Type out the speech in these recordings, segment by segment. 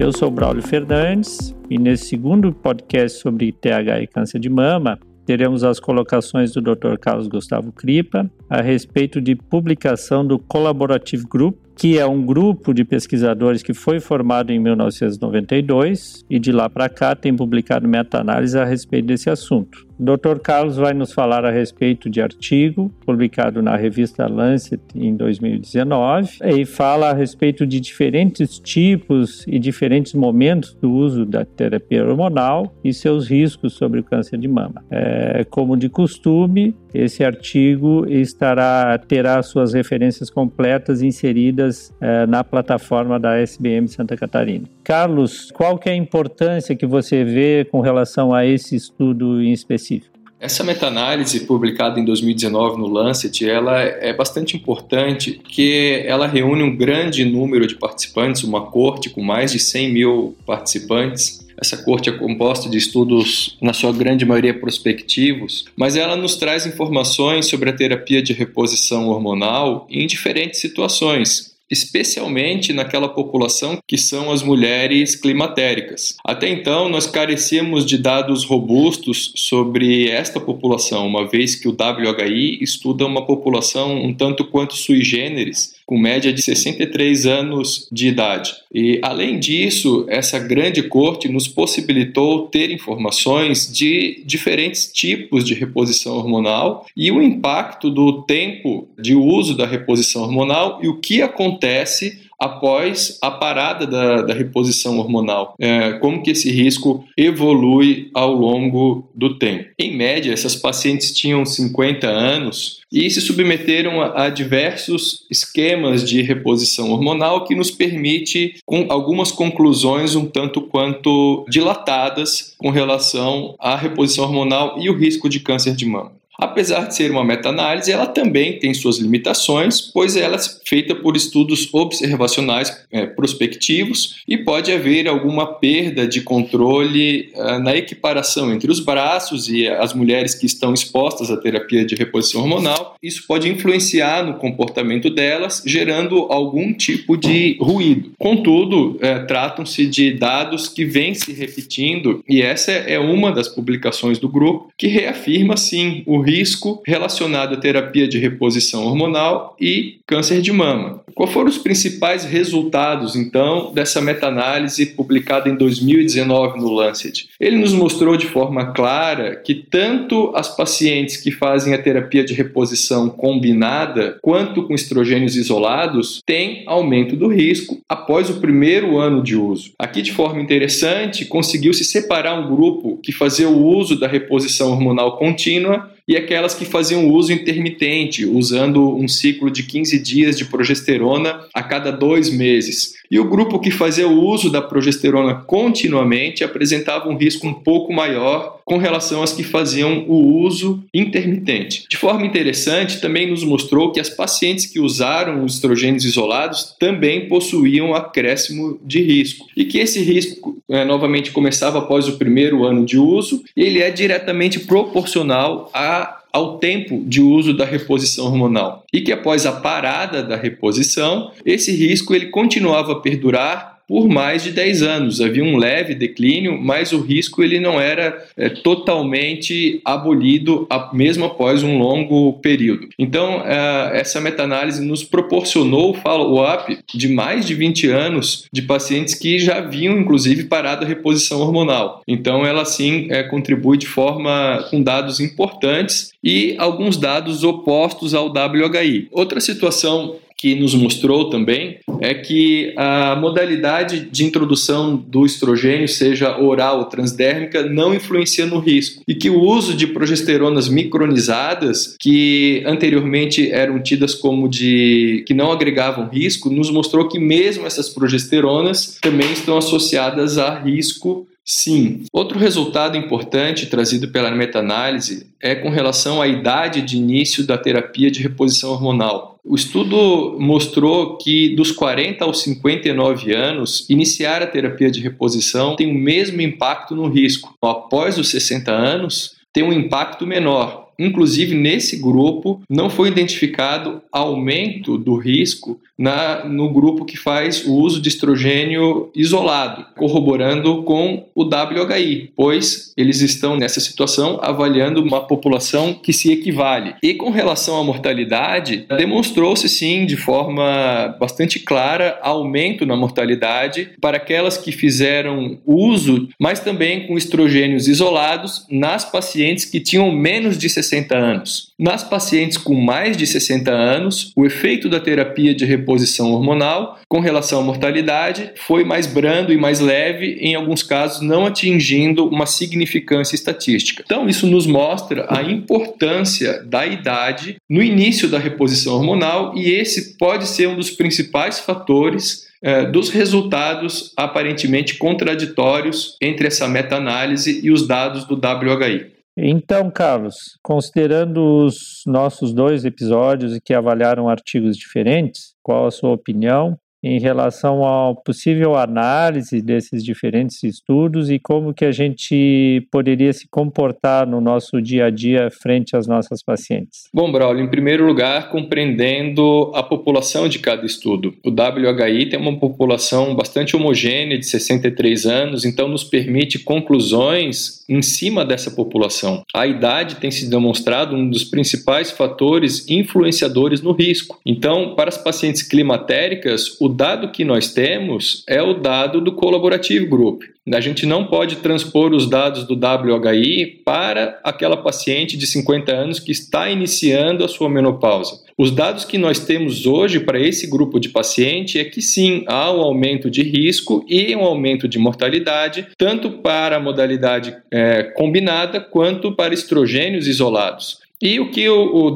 Eu sou Braulio Fernandes e nesse segundo podcast sobre TH e câncer de mama, teremos as colocações do Dr. Carlos Gustavo Cripa a respeito de publicação do Collaborative Group que é um grupo de pesquisadores que foi formado em 1992 e de lá para cá tem publicado meta-análise a respeito desse assunto. Dr. Carlos vai nos falar a respeito de artigo publicado na revista Lancet em 2019 e fala a respeito de diferentes tipos e diferentes momentos do uso da terapia hormonal e seus riscos sobre o câncer de mama. É, como de costume, esse artigo estará terá suas referências completas inseridas eh, na plataforma da SBM Santa Catarina. Carlos, qual que é a importância que você vê com relação a esse estudo em específico? Essa meta-análise publicada em 2019 no Lancet, ela é bastante importante porque ela reúne um grande número de participantes, uma corte com mais de 100 mil participantes, essa corte é composta de estudos, na sua grande maioria, prospectivos, mas ela nos traz informações sobre a terapia de reposição hormonal em diferentes situações, especialmente naquela população que são as mulheres climatéricas. Até então, nós carecíamos de dados robustos sobre esta população, uma vez que o WHI estuda uma população um tanto quanto sui generis, com média de 63 anos de idade. E, além disso, essa grande corte nos possibilitou ter informações de diferentes tipos de reposição hormonal e o impacto do tempo de uso da reposição hormonal e o que acontece após a parada da, da reposição hormonal, é, como que esse risco evolui ao longo do tempo. Em média, essas pacientes tinham 50 anos e se submeteram a, a diversos esquemas de reposição hormonal que nos permite com algumas conclusões um tanto quanto dilatadas com relação à reposição hormonal e o risco de câncer de mama. Apesar de ser uma meta-análise, ela também tem suas limitações, pois ela é feita por estudos observacionais é, prospectivos e pode haver alguma perda de controle é, na equiparação entre os braços e as mulheres que estão expostas à terapia de reposição hormonal. Isso pode influenciar no comportamento delas, gerando algum tipo de ruído. Contudo, é, tratam-se de dados que vêm se repetindo e essa é uma das publicações do grupo que reafirma sim o risco relacionado à terapia de reposição hormonal e câncer de mama. Quais foram os principais resultados, então, dessa meta-análise publicada em 2019 no Lancet? Ele nos mostrou de forma clara que tanto as pacientes que fazem a terapia de reposição combinada, quanto com estrogênios isolados, têm aumento do risco após o primeiro ano de uso. Aqui, de forma interessante, conseguiu-se separar um grupo que fazia o uso da reposição hormonal contínua e aquelas que faziam uso intermitente, usando um ciclo de 15 dias de progesterona a cada dois meses. E o grupo que fazia o uso da progesterona continuamente apresentava um risco um pouco maior com relação às que faziam o uso intermitente. De forma interessante, também nos mostrou que as pacientes que usaram os estrogênios isolados também possuíam acréscimo de risco e que esse risco é, novamente começava após o primeiro ano de uso e ele é diretamente proporcional a ao tempo de uso da reposição hormonal e que após a parada da reposição, esse risco ele continuava a perdurar por mais de 10 anos. Havia um leve declínio, mas o risco ele não era é, totalmente abolido a, mesmo após um longo período. Então, é, essa meta-análise nos proporcionou o follow-up de mais de 20 anos de pacientes que já haviam, inclusive, parado a reposição hormonal. Então, ela sim é, contribui de forma com dados importantes e alguns dados opostos ao WHI. Outra situação que nos mostrou também é que a modalidade de introdução do estrogênio, seja oral ou transdérmica, não influencia no risco e que o uso de progesteronas micronizadas, que anteriormente eram tidas como de que não agregavam risco, nos mostrou que mesmo essas progesteronas também estão associadas a risco Sim. Outro resultado importante trazido pela meta-análise é com relação à idade de início da terapia de reposição hormonal. O estudo mostrou que dos 40 aos 59 anos, iniciar a terapia de reposição tem o mesmo impacto no risco. Após os 60 anos, tem um impacto menor, inclusive nesse grupo, não foi identificado aumento do risco na, no grupo que faz o uso de estrogênio isolado, corroborando com o WHI, pois eles estão nessa situação avaliando uma população que se equivale. E com relação à mortalidade, demonstrou-se sim de forma bastante clara aumento na mortalidade para aquelas que fizeram uso, mas também com estrogênios isolados nas pacientes que tinham menos de 60 anos. Nas pacientes com mais de 60 anos, o efeito da terapia de reposição hormonal com relação à mortalidade foi mais brando e mais leve, em alguns casos não atingindo uma significância estatística. Então, isso nos mostra a importância da idade no início da reposição hormonal e esse pode ser um dos principais fatores eh, dos resultados aparentemente contraditórios entre essa meta-análise e os dados do WHI. Então, Carlos, considerando os nossos dois episódios que avaliaram artigos diferentes, qual a sua opinião em relação à possível análise desses diferentes estudos e como que a gente poderia se comportar no nosso dia a dia frente às nossas pacientes? Bom, Braulio, em primeiro lugar, compreendendo a população de cada estudo. O WHI tem uma população bastante homogênea, de 63 anos, então nos permite conclusões em cima dessa população. A idade tem se demonstrado um dos principais fatores influenciadores no risco. Então, para as pacientes climatéricas, o dado que nós temos é o dado do Collaborative Group. A gente não pode transpor os dados do WHI para aquela paciente de 50 anos que está iniciando a sua menopausa. Os dados que nós temos hoje para esse grupo de paciente é que sim, há um aumento de risco e um aumento de mortalidade, tanto para a modalidade é, combinada quanto para estrogênios isolados. E o que o, o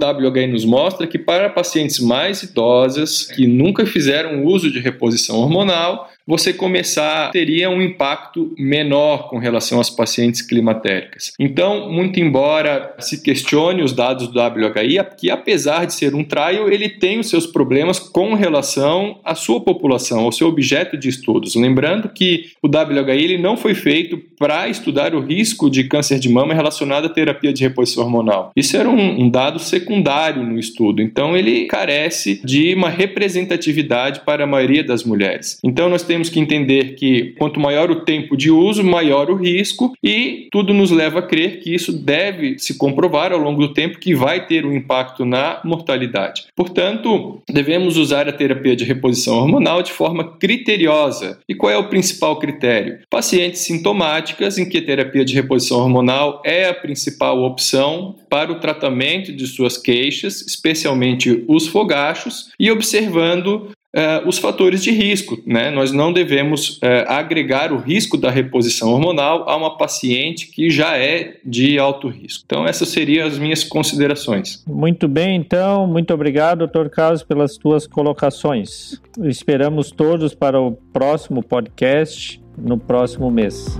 nos mostra é que para pacientes mais idosas que nunca fizeram uso de reposição hormonal, você começar teria um impacto menor com relação às pacientes climatéricas. Então, muito embora se questione os dados do WHI, que apesar de ser um trial, ele tem os seus problemas com relação à sua população, ao seu objeto de estudos. Lembrando que o WHI ele não foi feito para estudar o risco de câncer de mama relacionado à terapia de reposição hormonal. Isso era um, um dado secundário no estudo, então ele carece de uma representatividade para a maioria das mulheres. Então, nós temos temos que entender que quanto maior o tempo de uso, maior o risco, e tudo nos leva a crer que isso deve se comprovar ao longo do tempo que vai ter um impacto na mortalidade. Portanto, devemos usar a terapia de reposição hormonal de forma criteriosa. E qual é o principal critério? Pacientes sintomáticas em que a terapia de reposição hormonal é a principal opção para o tratamento de suas queixas, especialmente os fogachos, e observando uh, os fatores de risco. Né? Nós não devemos uh, agregar o risco da reposição hormonal a uma paciente que já é de alto risco. Então, essas seriam as minhas considerações. Muito bem, então. Muito obrigado, doutor Carlos, pelas tuas colocações. Esperamos todos para o próximo podcast no próximo mês.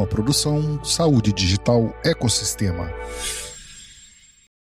Uma produção Saúde Digital Ecossistema.